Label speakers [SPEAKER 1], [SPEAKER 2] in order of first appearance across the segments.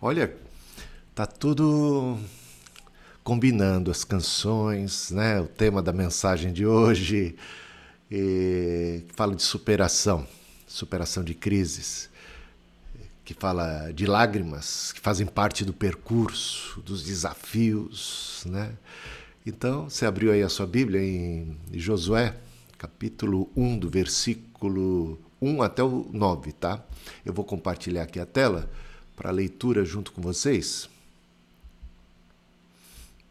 [SPEAKER 1] Olha, tá tudo combinando as canções, né? O tema da mensagem de hoje e, fala de superação, superação de crises, que fala de lágrimas que fazem parte do percurso, dos desafios, né? Então, você abriu aí a sua Bíblia em Josué, capítulo 1, do versículo 1 até o 9, tá? Eu vou compartilhar aqui a tela para leitura junto com vocês.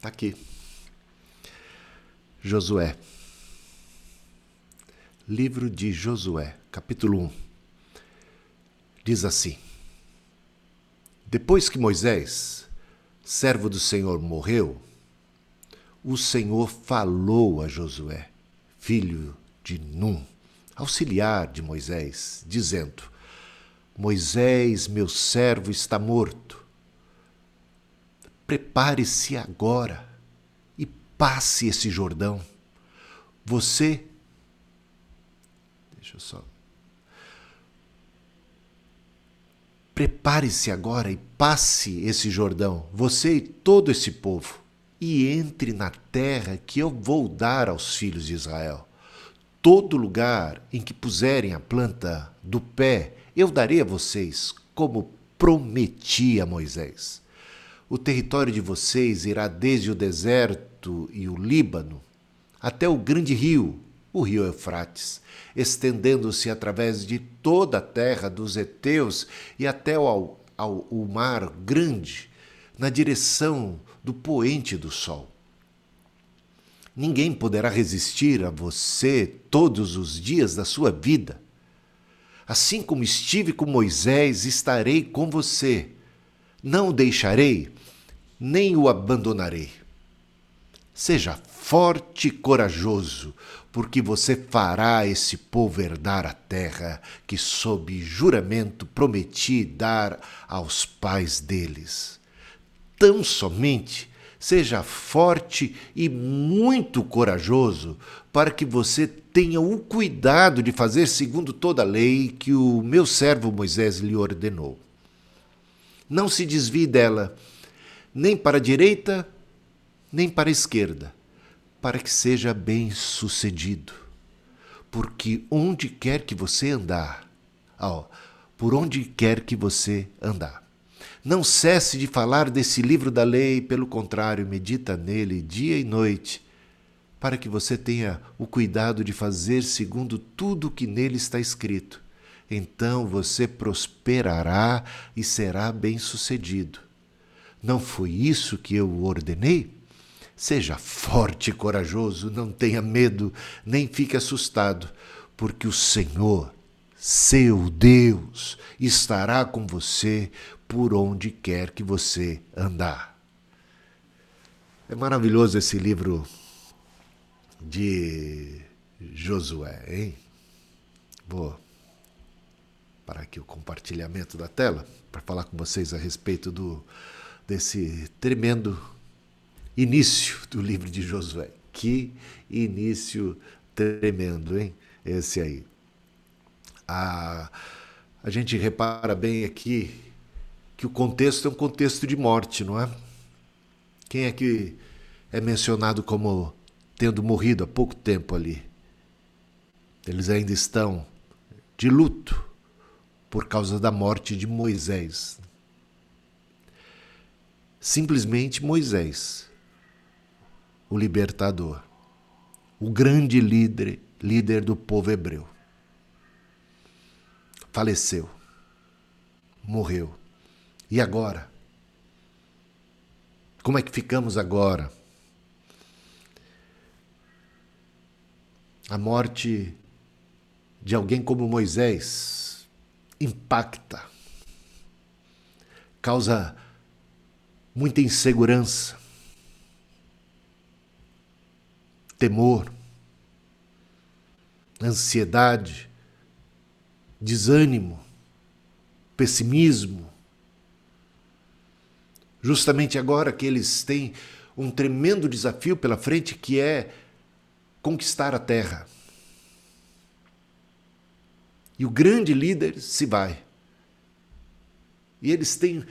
[SPEAKER 1] Tá aqui. Josué. Livro de Josué, capítulo 1. Diz assim: Depois que Moisés, servo do Senhor, morreu, o Senhor falou a Josué, filho de Num, auxiliar de Moisés, dizendo: Moisés, meu servo, está morto. Prepare-se agora e passe esse Jordão. Você. Deixa eu só. Prepare-se agora e passe esse Jordão, você e todo esse povo, e entre na terra que eu vou dar aos filhos de Israel. Todo lugar em que puserem a planta do pé, eu darei a vocês, como prometi a Moisés. O território de vocês irá desde o deserto e o Líbano até o grande rio, o rio Eufrates, estendendo-se através de toda a terra dos heteus e até ao, ao o mar grande, na direção do poente do sol. Ninguém poderá resistir a você todos os dias da sua vida. Assim como estive com Moisés, estarei com você. Não o deixarei, nem o abandonarei. Seja forte e corajoso, porque você fará esse povo herdar a terra que, sob juramento, prometi dar aos pais deles. Tão somente Seja forte e muito corajoso, para que você tenha o cuidado de fazer segundo toda a lei que o meu servo Moisés lhe ordenou. Não se desvie dela, nem para a direita, nem para a esquerda, para que seja bem sucedido. Porque onde quer que você andar, ó, por onde quer que você andar, não cesse de falar desse livro da lei, pelo contrário, medita nele dia e noite, para que você tenha o cuidado de fazer segundo tudo o que nele está escrito. Então você prosperará e será bem-sucedido. Não foi isso que eu ordenei? Seja forte e corajoso, não tenha medo, nem fique assustado, porque o Senhor, seu Deus, estará com você por onde quer que você andar. É maravilhoso esse livro de Josué, hein? Vou parar aqui o compartilhamento da tela para falar com vocês a respeito do desse tremendo início do livro de Josué. Que início tremendo, hein? Esse aí. A, a gente repara bem aqui que o contexto é um contexto de morte, não é? Quem é que é mencionado como tendo morrido há pouco tempo ali? Eles ainda estão de luto por causa da morte de Moisés. Simplesmente Moisés, o libertador, o grande líder, líder do povo hebreu. Faleceu, morreu. E agora? Como é que ficamos agora? A morte de alguém como Moisés impacta, causa muita insegurança, temor, ansiedade, desânimo, pessimismo, Justamente agora que eles têm um tremendo desafio pela frente que é conquistar a terra. E o grande líder se vai. E eles têm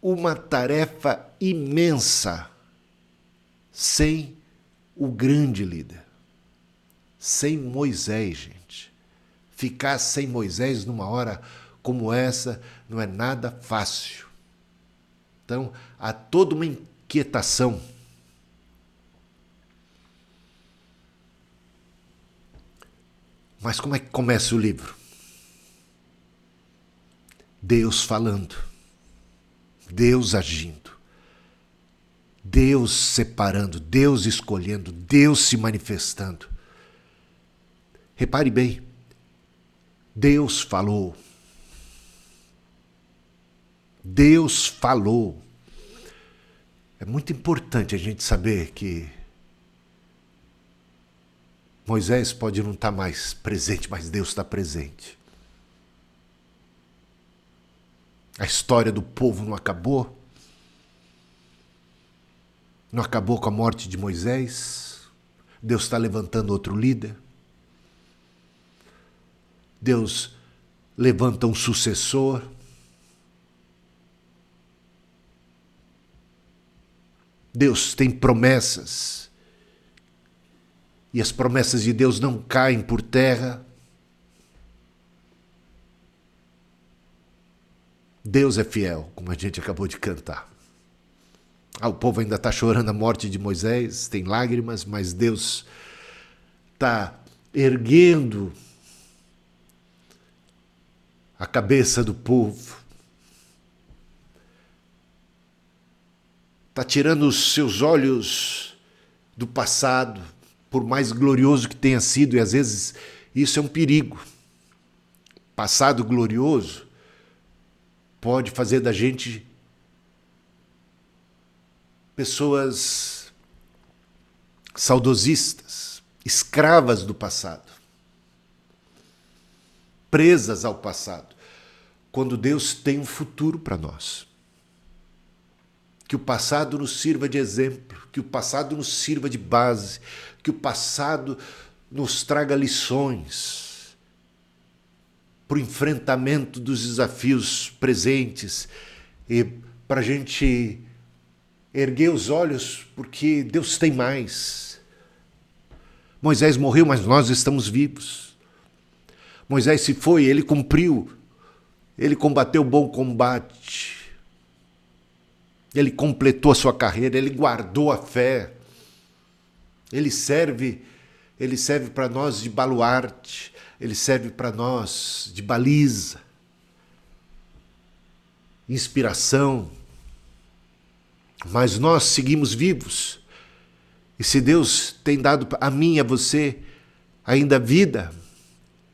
[SPEAKER 1] uma tarefa imensa sem o grande líder. Sem Moisés, gente. Ficar sem Moisés numa hora como essa não é nada fácil. Então, há toda uma inquietação. Mas como é que começa o livro? Deus falando, Deus agindo, Deus separando, Deus escolhendo, Deus se manifestando. Repare bem, Deus falou. Deus falou. É muito importante a gente saber que Moisés pode não estar mais presente, mas Deus está presente. A história do povo não acabou. Não acabou com a morte de Moisés. Deus está levantando outro líder. Deus levanta um sucessor. Deus tem promessas. E as promessas de Deus não caem por terra. Deus é fiel, como a gente acabou de cantar. Ah, o povo ainda está chorando a morte de Moisés, tem lágrimas, mas Deus está erguendo a cabeça do povo. Está tirando os seus olhos do passado, por mais glorioso que tenha sido, e às vezes isso é um perigo. Passado glorioso pode fazer da gente pessoas saudosistas, escravas do passado, presas ao passado, quando Deus tem um futuro para nós. Que o passado nos sirva de exemplo, que o passado nos sirva de base, que o passado nos traga lições para o enfrentamento dos desafios presentes e para a gente erguer os olhos, porque Deus tem mais. Moisés morreu, mas nós estamos vivos. Moisés se foi, ele cumpriu, ele combateu o bom combate, ele completou a sua carreira, ele guardou a fé, ele serve, ele serve para nós de baluarte, ele serve para nós de baliza, inspiração. Mas nós seguimos vivos. E se Deus tem dado a mim e a você ainda vida,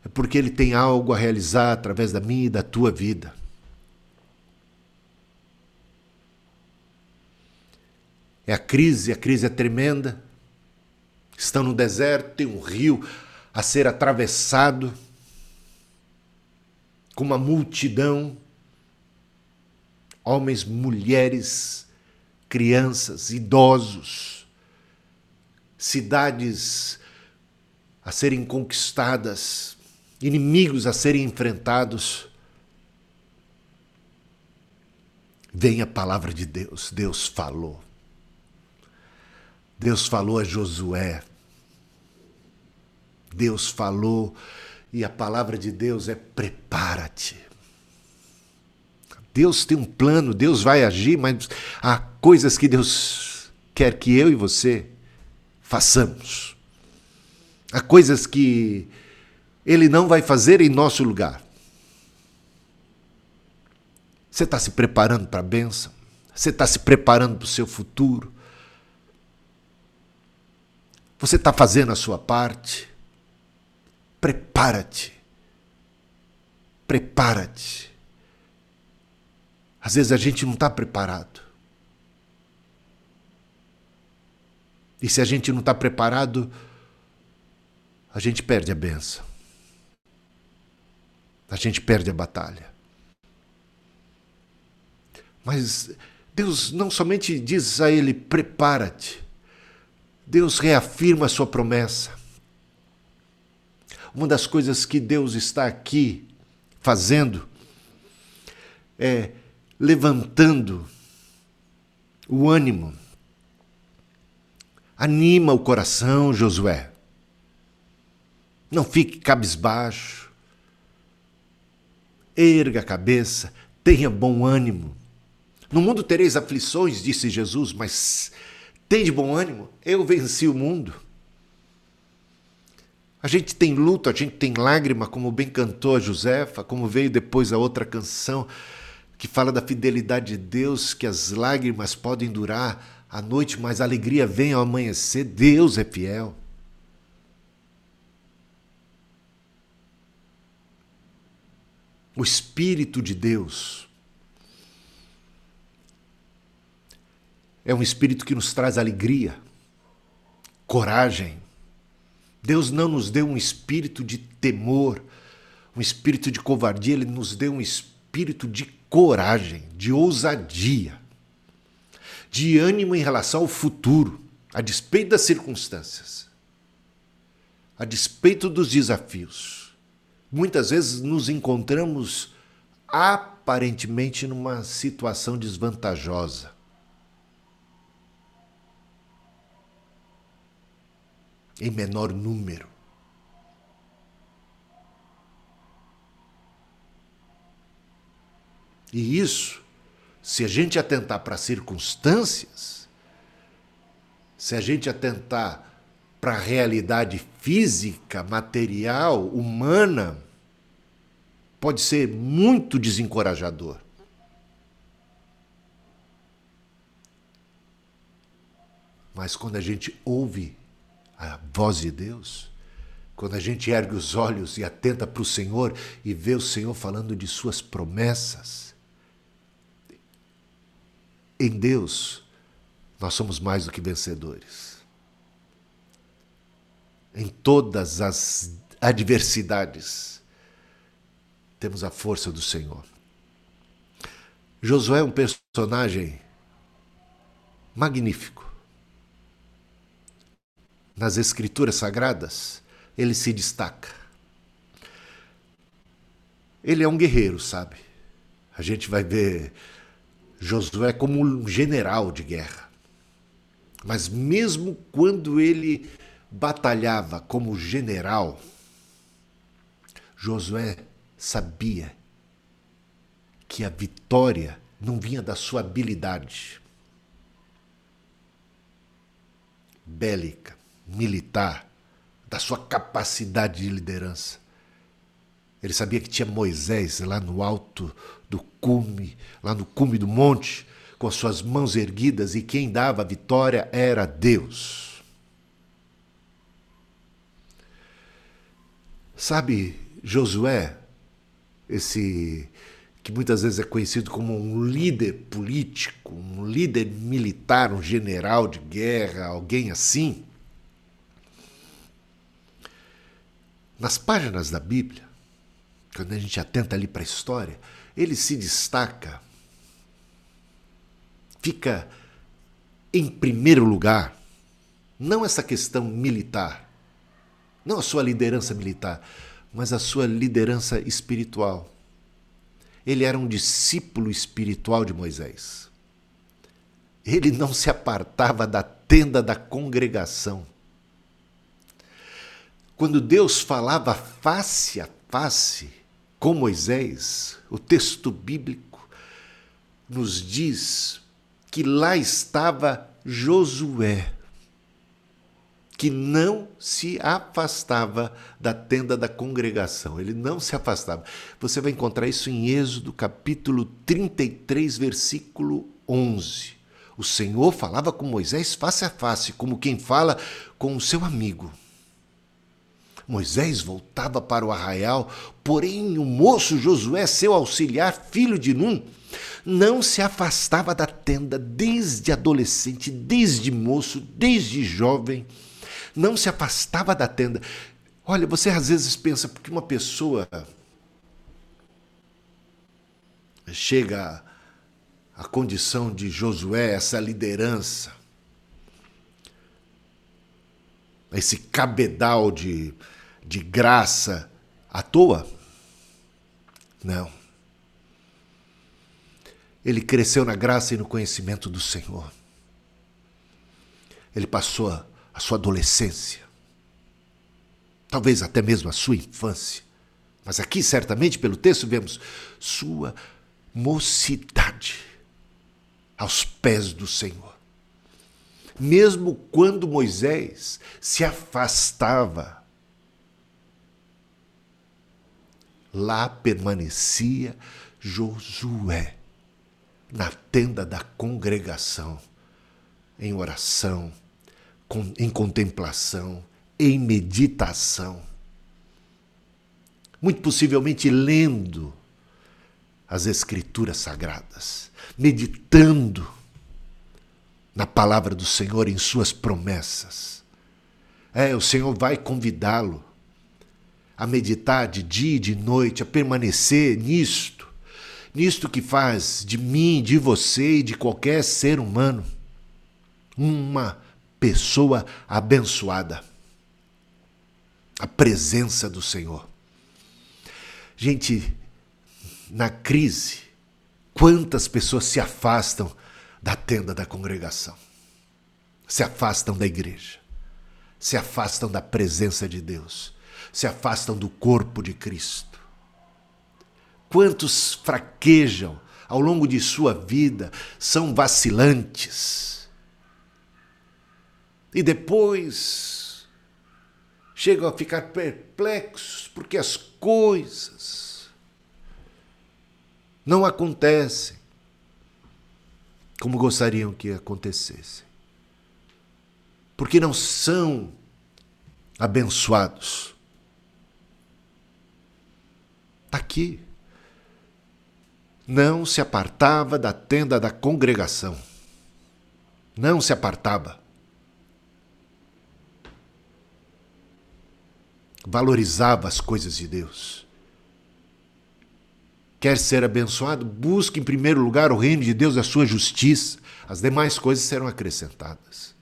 [SPEAKER 1] é porque Ele tem algo a realizar através da minha e da tua vida. É a crise, a crise é tremenda. Estão no deserto, tem um rio a ser atravessado com uma multidão, homens, mulheres, crianças, idosos, cidades a serem conquistadas, inimigos a serem enfrentados. Vem a palavra de Deus, Deus falou. Deus falou a Josué, Deus falou e a palavra de Deus é prepara-te. Deus tem um plano, Deus vai agir, mas há coisas que Deus quer que eu e você façamos. Há coisas que Ele não vai fazer em nosso lugar. Você está se preparando para a bênção? Você está se preparando para o seu futuro? Você está fazendo a sua parte? Prepara-te. Prepara-te. Às vezes a gente não está preparado. E se a gente não está preparado, a gente perde a benção. A gente perde a batalha. Mas Deus não somente diz a ele: prepara-te. Deus reafirma a sua promessa. Uma das coisas que Deus está aqui fazendo é levantando o ânimo. Anima o coração, Josué. Não fique cabisbaixo. Erga a cabeça, tenha bom ânimo. No mundo tereis aflições, disse Jesus, mas tem de bom ânimo, eu venci o mundo. A gente tem luto, a gente tem lágrima, como bem cantou a Josefa, como veio depois a outra canção que fala da fidelidade de Deus, que as lágrimas podem durar a noite, mas a alegria vem ao amanhecer. Deus é fiel. O Espírito de Deus é um Espírito que nos traz alegria, coragem. Deus não nos deu um espírito de temor, um espírito de covardia, Ele nos deu um espírito de coragem, de ousadia, de ânimo em relação ao futuro, a despeito das circunstâncias, a despeito dos desafios. Muitas vezes nos encontramos aparentemente numa situação desvantajosa. Em menor número. E isso, se a gente atentar para circunstâncias, se a gente atentar para a realidade física, material, humana, pode ser muito desencorajador. Mas quando a gente ouve a voz de Deus, quando a gente ergue os olhos e atenta para o Senhor e vê o Senhor falando de suas promessas, em Deus, nós somos mais do que vencedores. Em todas as adversidades, temos a força do Senhor. Josué é um personagem magnífico. Nas Escrituras Sagradas, ele se destaca. Ele é um guerreiro, sabe? A gente vai ver Josué como um general de guerra. Mas mesmo quando ele batalhava como general, Josué sabia que a vitória não vinha da sua habilidade bélica, militar, da sua capacidade de liderança. Ele sabia que tinha Moisés lá no alto do cume, lá no cume do monte, com as suas mãos erguidas, e quem dava a vitória era Deus. Sabe, Josué, esse que muitas vezes é conhecido como um líder político, um líder militar, um general de guerra, alguém assim. Nas páginas da Bíblia, quando a gente atenta ali para a história, ele se destaca, fica em primeiro lugar, não essa questão militar, não a sua liderança militar, mas a sua liderança espiritual. Ele era um discípulo espiritual de Moisés. Ele não se apartava da tenda da congregação. Quando Deus falava face a face, com Moisés, o texto bíblico nos diz que lá estava Josué, que não se afastava da tenda da congregação, ele não se afastava. Você vai encontrar isso em Êxodo capítulo 33, versículo 11. O Senhor falava com Moisés face a face, como quem fala com o seu amigo. Moisés voltava para o arraial, porém o moço Josué, seu auxiliar, filho de Num, não se afastava da tenda desde adolescente, desde moço, desde jovem, não se afastava da tenda. Olha, você às vezes pensa porque uma pessoa chega à condição de Josué, essa liderança, esse cabedal de de graça à toa? Não. Ele cresceu na graça e no conhecimento do Senhor. ele passou a sua adolescência, talvez até mesmo a sua infância. Mas aqui, certamente, pelo texto, vemos sua mocidade aos pés do Senhor. Mesmo quando Moisés se afastava, lá permanecia Josué, na tenda da congregação, em oração, em contemplação, em meditação muito possivelmente lendo as Escrituras Sagradas, meditando na palavra do Senhor, em Suas promessas. É, o Senhor vai convidá-lo a meditar de dia e de noite, a permanecer nisto, nisto que faz de mim, de você e de qualquer ser humano uma pessoa abençoada. A presença do Senhor. Gente, na crise, quantas pessoas se afastam da tenda da congregação, se afastam da igreja, se afastam da presença de Deus, se afastam do corpo de Cristo. Quantos fraquejam ao longo de sua vida, são vacilantes. E depois chegam a ficar perplexos porque as coisas não acontecem como gostariam que acontecessem. Porque não são abençoados. Está aqui. Não se apartava da tenda da congregação. Não se apartava. valorizava as coisas de Deus. Quer ser abençoado? Busque em primeiro lugar o reino de Deus e a sua justiça. As demais coisas serão acrescentadas.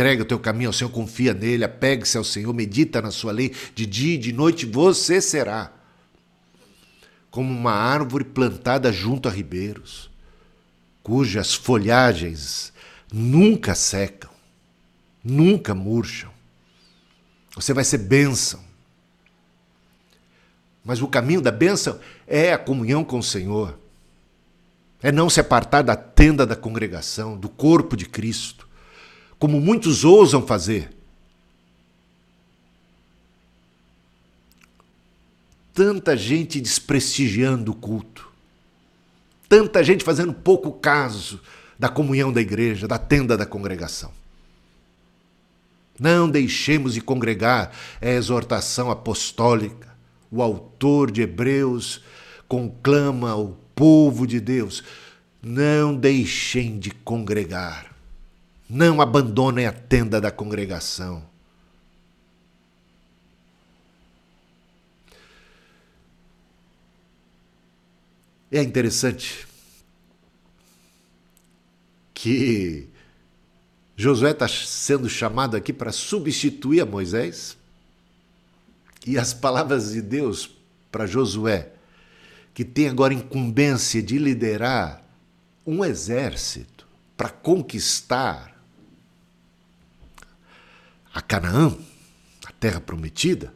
[SPEAKER 1] Entrega o teu caminho ao Senhor, confia nele, apegue-se ao Senhor, medita na sua lei. De dia e de noite você será como uma árvore plantada junto a ribeiros, cujas folhagens nunca secam nunca murcham. Você vai ser bênção. Mas o caminho da bênção é a comunhão com o Senhor. É não se apartar da tenda da congregação, do corpo de Cristo, como muitos ousam fazer. Tanta gente desprestigiando o culto. Tanta gente fazendo pouco caso da comunhão da igreja, da tenda da congregação. Não deixemos de congregar, é a exortação apostólica. O autor de Hebreus conclama o povo de Deus: não deixem de congregar, não abandonem a tenda da congregação. É interessante que Josué está sendo chamado aqui para substituir a Moisés. E as palavras de Deus para Josué, que tem agora incumbência de liderar um exército para conquistar a Canaã, a terra prometida,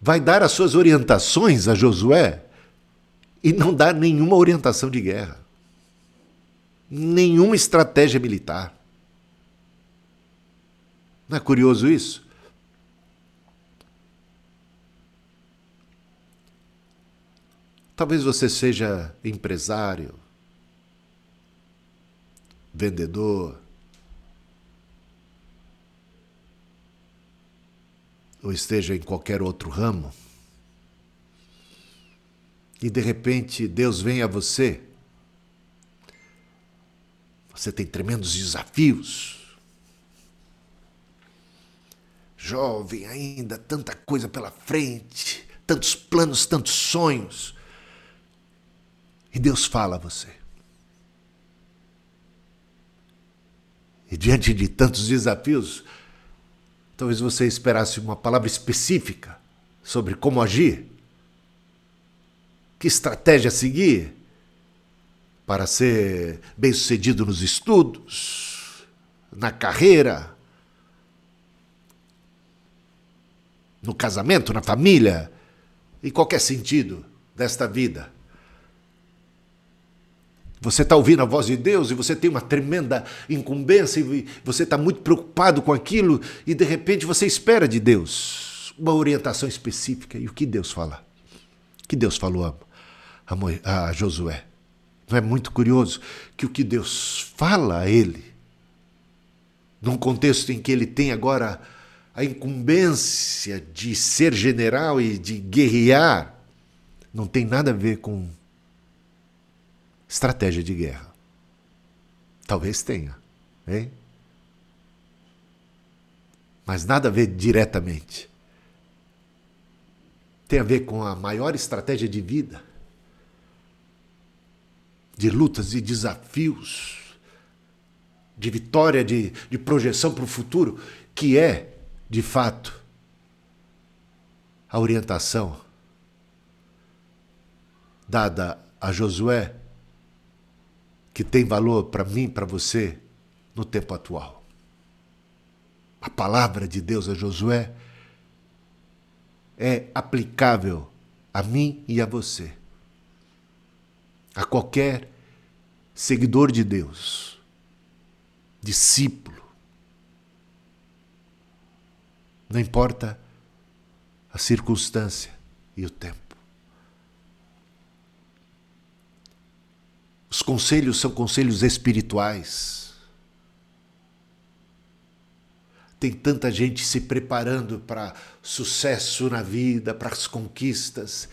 [SPEAKER 1] vai dar as suas orientações a Josué e não dá nenhuma orientação de guerra nenhuma estratégia militar. Não é curioso isso? Talvez você seja empresário, vendedor, ou esteja em qualquer outro ramo, e de repente Deus vem a você você tem tremendos desafios. Jovem ainda, tanta coisa pela frente, tantos planos, tantos sonhos. E Deus fala a você. E diante de tantos desafios, talvez você esperasse uma palavra específica sobre como agir, que estratégia seguir. para ser bem-sucedido nos estudos, na carreira, no casamento, na família, em qualquer sentido desta vida. Você está ouvindo a voz de Deus e você tem uma tremenda incumbência e você está muito preocupado com aquilo e de repente você espera de Deus uma orientação específica. E o que Deus fala? O que Deus falou a, a Josué? Não é muito curioso que o que Deus fala a ele, num contexto em que ele tem agora a incumbência de ser general e de guerrear, não tem nada a ver com estratégia de guerra. Talvez tenha, hein? Mas nada a ver diretamente. Tem a ver com a maior estratégia de vida, de lutas e desafios, de vitória, de, de projeção para o futuro, que é, de fato, a orientação dada a Josué que tem valor para mim, para você, no tempo atual. A palavra de Deus a Josué é aplicável a mim e a você, a qualquer seguidor de Deus, discípulo. Não importa a circunstância e o tempo. Os conselhos são conselhos espirituais. Tem tanta gente se preparando para sucesso na vida, para as conquistas,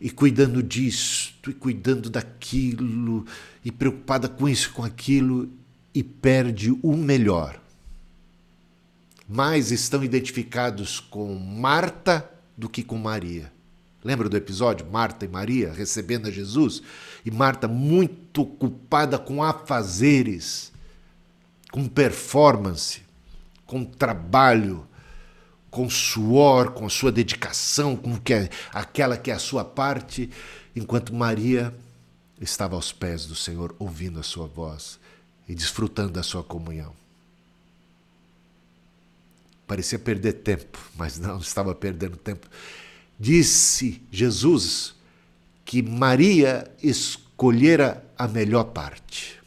[SPEAKER 1] e cuidando disto, e cuidando daquilo, e preocupada com isso, com aquilo, e perde o melhor. Mais estão identificados com Marta do que com Maria. Lembra do episódio? Marta e Maria recebendo a Jesus? E Marta muito ocupada com afazeres, com performance, com trabalho, com suor, com a sua dedicação, com que é, aquela que é a sua parte, enquanto Maria estava aos pés do Senhor, ouvindo a sua voz e desfrutando da sua comunhão. Parecia perder tempo, mas não estava perdendo tempo Disse Jesus que Maria escolhera a melhor parte.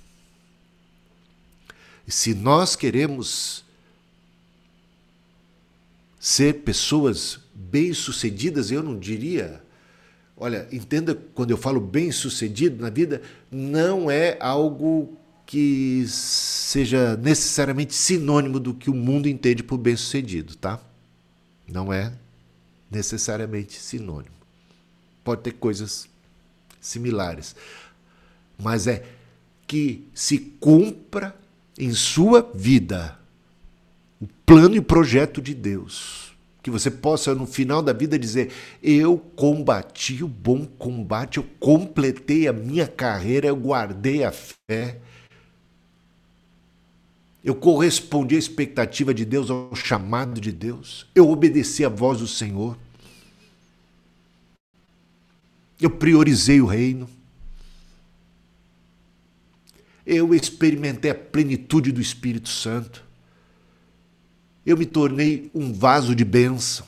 [SPEAKER 1] E se nós queremos ser pessoas bem-sucedidas, eu não diria. Olha, entenda quando eu falo bem-sucedido na vida, não é algo que seja necessariamente sinônimo do que o mundo entende por bem-sucedido, tá? Não é necessariamente sinônimo. Pode ter coisas similares, mas é que se cumpra em sua vida o plano e projeto de Deus. Que você possa, no final da vida, dizer: Eu combati o bom combate, eu completei a minha carreira, eu guardei a fé, eu correspondi à expectativa de Deus, ao chamado de Deus. Eu obedeci à voz do Senhor. Eu priorizei o reino. Eu experimentei a plenitude do Espírito Santo. Eu me tornei um vaso de bênção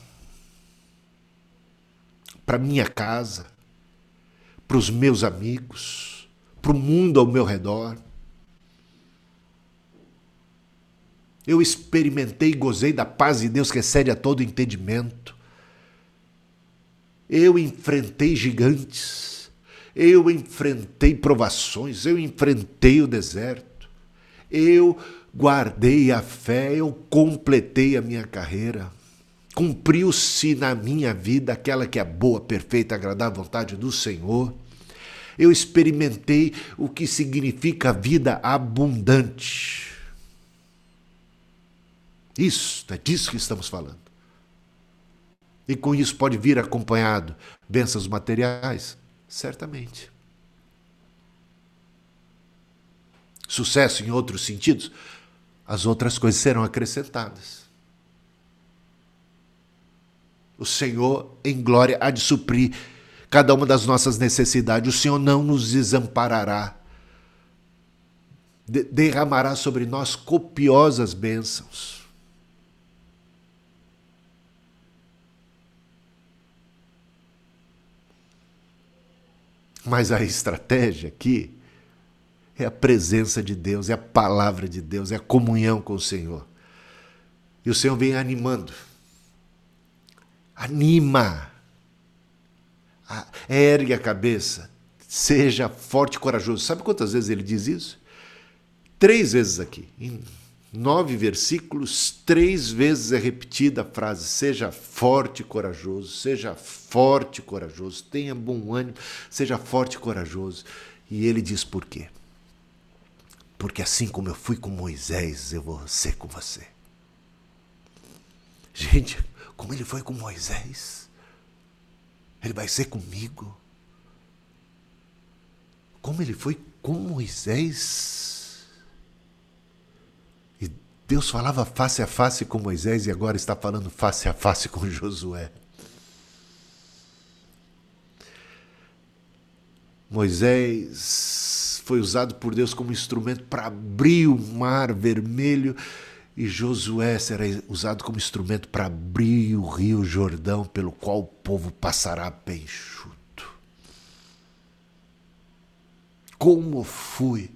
[SPEAKER 1] para minha casa, para os meus amigos, para o mundo ao meu redor. Eu experimentei e gozei da paz de Deus que excede a todo entendimento. Eu enfrentei gigantes, eu enfrentei provações, eu enfrentei o deserto, eu guardei a fé, eu completei a minha carreira. Cumpriu-se na minha vida aquela que é boa, perfeita, agradável vontade do Senhor. Eu experimentei o que significa vida abundante. Isso, é disso que estamos falando. E com isso pode vir acompanhado bênçãos materiais? Certamente. Sucesso em outros sentidos? As outras coisas serão acrescentadas. O Senhor, em glória, há de suprir cada uma das nossas necessidades. O Senhor não nos desamparará. de derramará sobre nós copiosas bênçãos. Mas a estratégia aqui é a presença de Deus, é a palavra de Deus, é a comunhão com o Senhor. E o Senhor vem animando. Anima. Ergue a cabeça. Seja forte e corajoso. Sabe quantas vezes ele diz isso? Três vezes aqui. Em nove versículos, três vezes é repetida a frase: seja forte e corajoso, seja forte e corajoso, tenha bom ânimo, seja forte e corajoso. E ele diz por quê? Porque assim como eu fui com Moisés, eu vou ser com você. Gente, como ele foi com Moisés, ele vai ser comigo. Como ele foi com Moisés. Deus falava face a face com Moisés e agora está falando face a face com Josué. Moisés foi usado por Deus como instrumento para abrir o mar vermelho e Josué será usado como instrumento para abrir o rio Jordão, pelo qual o povo passará bem enxuto. Como fui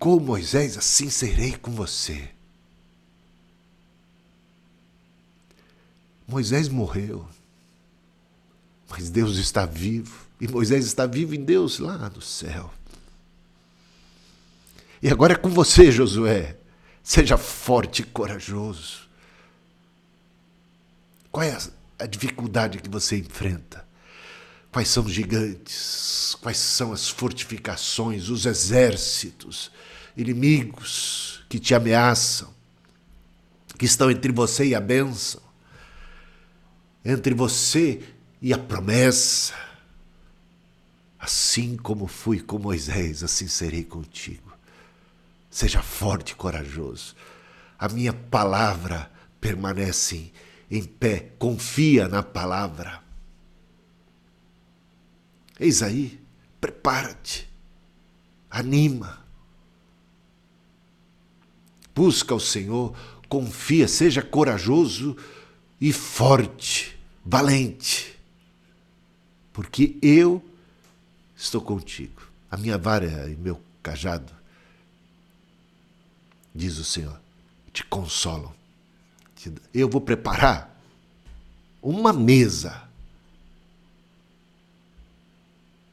[SPEAKER 1] com Moisés, assim serei com você. Moisés morreu, mas Deus está vivo, e Moisés está vivo em Deus lá no céu. E agora é com você, Josué. Seja forte e corajoso. Qual é a dificuldade que você enfrenta? Quais são os gigantes? Quais são as fortificações, os exércitos, inimigos que te ameaçam, que estão entre você e a bênção, entre você e a promessa? Assim como fui com Moisés, assim serei contigo. Seja forte e corajoso. A minha palavra permanece em pé. Confia na palavra. Eis aí, prepara-te, anima. Busca o Senhor, confia, seja corajoso e forte, valente, porque eu estou contigo. A minha vara e meu cajado diz o Senhor, te consolam. Eu vou preparar uma mesa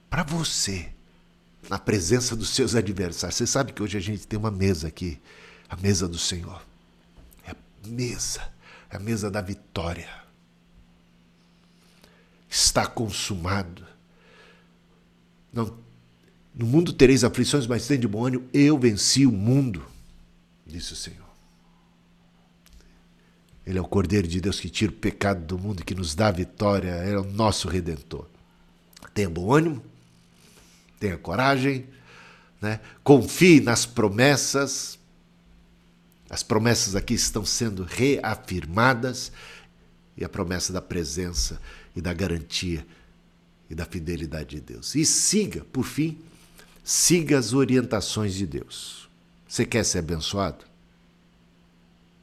[SPEAKER 1] para você na presença dos seus adversários. Você sabe que hoje a gente tem uma mesa aqui, a mesa do Senhor. É a mesa, é a mesa da vitória. Está consumado. Não, no mundo tereis aflições, mas tem de bom ânimo. Eu venci o mundo disse o Senhor. Ele é o Cordeiro de Deus que tira o pecado do mundo e que nos dá a vitória, é o nosso redentor. Tenha bom ânimo, tenha coragem, né? confie nas promessas. As promessas aqui estão sendo reafirmadas e a promessa da presença e da garantia e da fidelidade de Deus. E siga, por fim, siga as orientações de Deus. Você quer ser abençoado?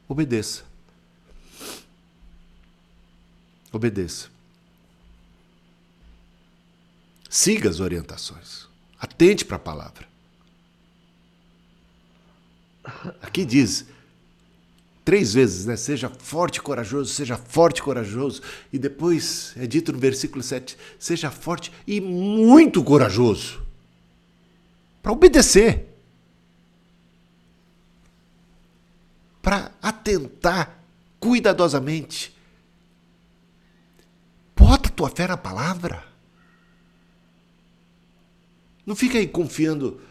[SPEAKER 1] Obedeça. Obedeça. Siga as orientações. Atente para a palavra. Aqui diz três vezes, né? Seja forte e corajoso, seja forte e corajoso. E depois é dito no versículo 7, seja forte e muito corajoso. Para obedecer. para atentar cuidadosamente. Bota tua fé na palavra. Não fica aí confiando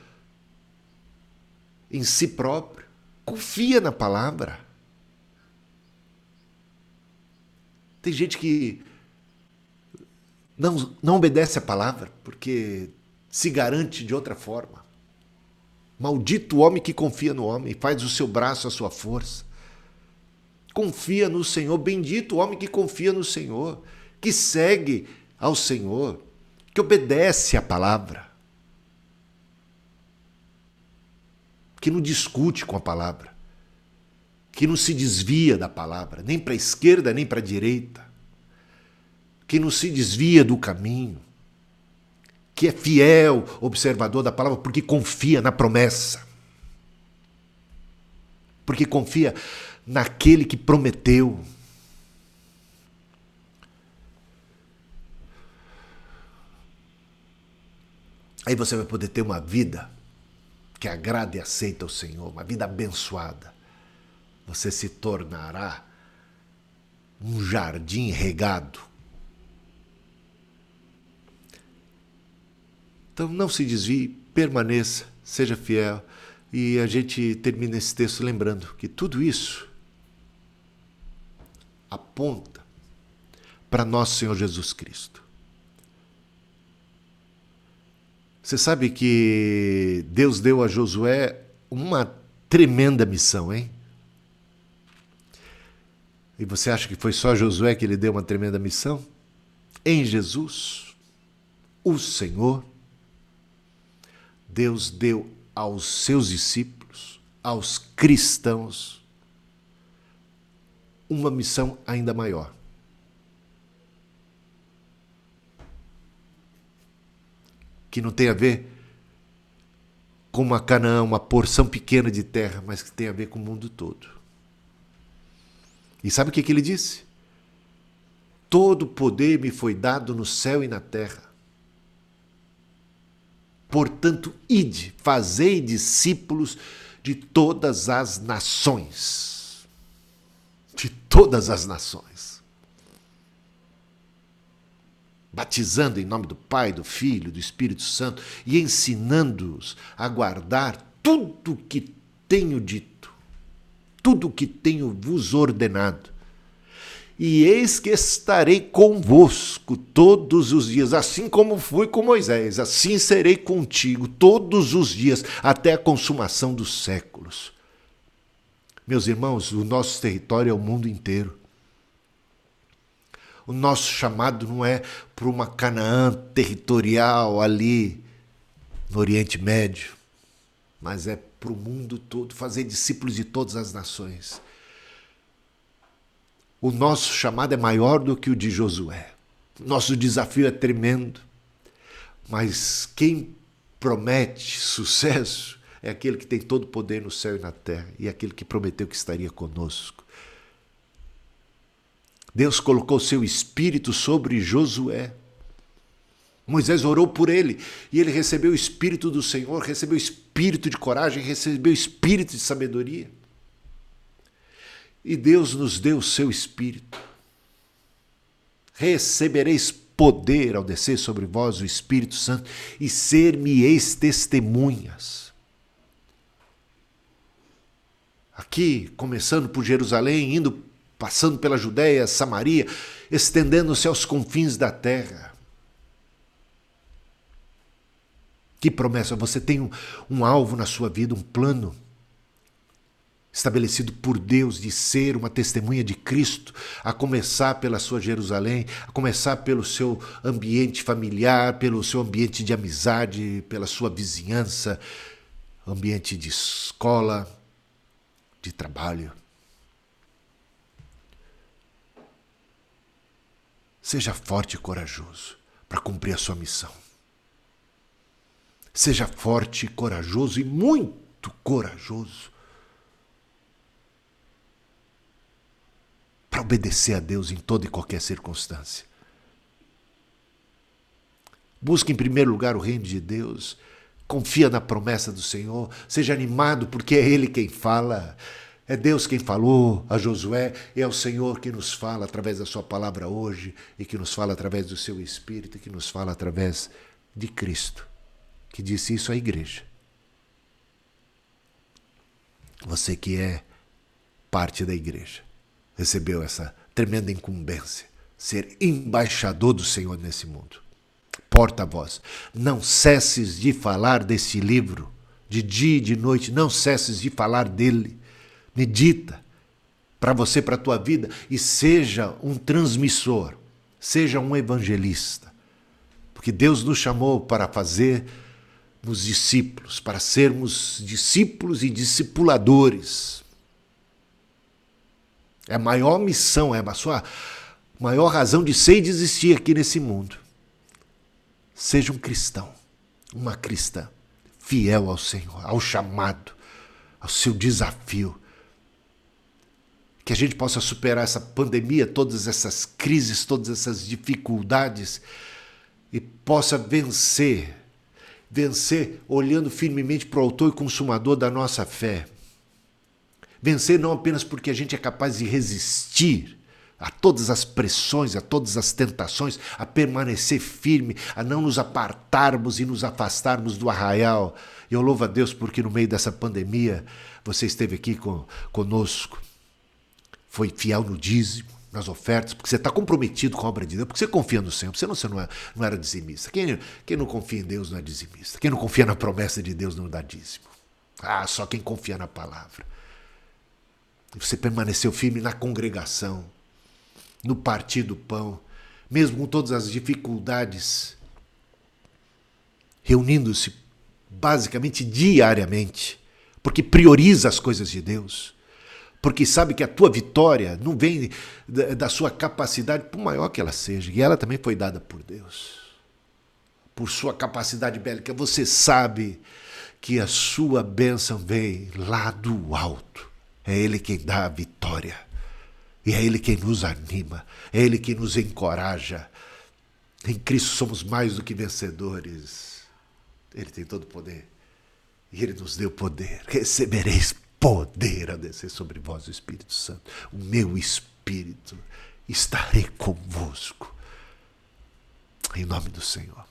[SPEAKER 1] em si próprio. Confia na palavra. Tem gente que não, não obedece a palavra porque se garante de outra forma. Maldito o homem que confia no homem, faz o seu braço a sua força. Confia no Senhor, bendito o homem que confia no Senhor, que segue ao Senhor, que obedece à palavra. que não discute com a palavra, que não se desvia da palavra, nem para a esquerda nem para a direita, que não se desvia do caminho, que é fiel observador da palavra porque confia na promessa, porque confia naquele que prometeu. Aí você vai poder ter uma vida que agrada e aceita o Senhor, uma vida abençoada. Você se tornará um jardim regado. Então não se desvie, permaneça, seja fiel. E a gente termina esse texto lembrando que tudo isso aponta para nosso Senhor Jesus Cristo. Você sabe que Deus deu a Josué uma tremenda missão, hein? E você acha que foi só Josué que ele deu uma tremenda missão? Em Jesus, o Senhor, Deus deu aos seus discípulos, aos cristãos, uma missão ainda maior. que não tem a ver com uma Canaã, uma porção pequena de terra, mas que tem a ver com o mundo todo. E sabe o que, que ele disse? Todo poder me foi dado no céu e na terra. Portanto, ide, fazei discípulos de todas as nações. De todas as nações batizando em nome do Pai, do Filho, do Espírito Santo e ensinando-os a guardar tudo o que tenho dito, tudo o que tenho vos ordenado. E eis que estarei convosco todos os dias, assim como fui com Moisés, assim serei contigo todos os dias, até a consumação dos séculos. Meus irmãos, o nosso território é o mundo inteiro. O nosso chamado não é para uma Canaã territorial ali no Oriente Médio, mas é para o mundo todo, fazer discípulos de todas as nações. O nosso chamado é maior do que o de Josué. Nosso desafio é tremendo. Mas quem promete sucesso é aquele que tem todo o poder no céu e na terra e é aquele que prometeu que estaria conosco. Deus colocou seu espírito sobre Josué. Moisés orou por ele e ele recebeu o espírito do Senhor, recebeu o espírito de coragem, recebeu o espírito de sabedoria. E Deus nos deu o seu espírito. Recebereis poder ao descer sobre vós o Espírito Santo e ser-me-eis testemunhas. Aqui, começando por Jerusalém, indo passando pela Judéia, Samaria, estendendo-se aos confins da terra. Que promessa! Você tem um, um, alvo na sua vida, um plano estabelecido por Deus de ser uma testemunha de Cristo, a começar pela sua Jerusalém, a começar pelo seu ambiente familiar, pelo seu ambiente de amizade, pela sua vizinhança, ambiente de escola, de trabalho. Seja forte e corajoso para cumprir a sua missão. Seja forte corajoso e muito corajoso para obedecer a Deus em toda e qualquer circunstância. Busque em primeiro lugar o reino de Deus. Confia na promessa do Senhor. Seja animado, porque é Ele quem fala. É Deus quem falou a Josué, e é o Senhor que nos fala através da Sua palavra hoje, e que nos fala através do Seu Espírito, e que nos fala através de Cristo, que disse isso à igreja. Você que é parte da igreja, recebeu essa tremenda incumbência, ser embaixador do Senhor nesse mundo. Porta-voz, não cesses de falar desse livro, de dia e de noite, não cesses de falar dele Medita para você, para a tua vida e seja um transmissor, seja um evangelista. Porque Deus nos chamou para fazer discípulos, para sermos discípulos e discipuladores. É a maior missão, é a sua maior razão de ser e de existir aqui nesse mundo. Seja um cristão, uma cristã, fiel ao Senhor, ao chamado, ao seu desafio. Que a gente possa superar essa pandemia, todas essas crises, todas essas dificuldades e possa vencer, vencer olhando firmemente para o autor e consumador da nossa fé. Vencer não apenas porque a gente é capaz de resistir, a todas as pressões, a todas as tentações, a permanecer firme, a não nos apartarmos e nos afastarmos do arraial. Eu louvo a Deus porque no meio dessa pandemia você esteve aqui com, conosco, foi fiel no dízimo, nas ofertas, porque você está comprometido com a obra de Deus, porque você confia no Senhor, você não, você não, é, não era dizimista. Quem, quem não confia em Deus não é dizimista. Quem não confia na promessa de Deus não dá dízimo. Ah, só quem confia na palavra. Você permaneceu firme na congregação, no partir do pão, mesmo com todas as dificuldades, reunindo-se basicamente diariamente, porque prioriza as coisas de Deus, porque sabe que a tua vitória não vem da sua capacidade, por maior que ela seja, e ela também foi dada por Deus, por sua capacidade bélica. Você sabe que a sua bênção vem lá do alto, é Ele quem dá a vitória. E é Ele quem nos anima, é Ele quem nos encoraja. Em Cristo somos mais do que vencedores. Ele tem todo o poder. E Ele nos deu poder. Recebereis poder a descer sobre vós, o Espírito Santo. O meu Espírito. Estarei convosco. Em nome do Senhor.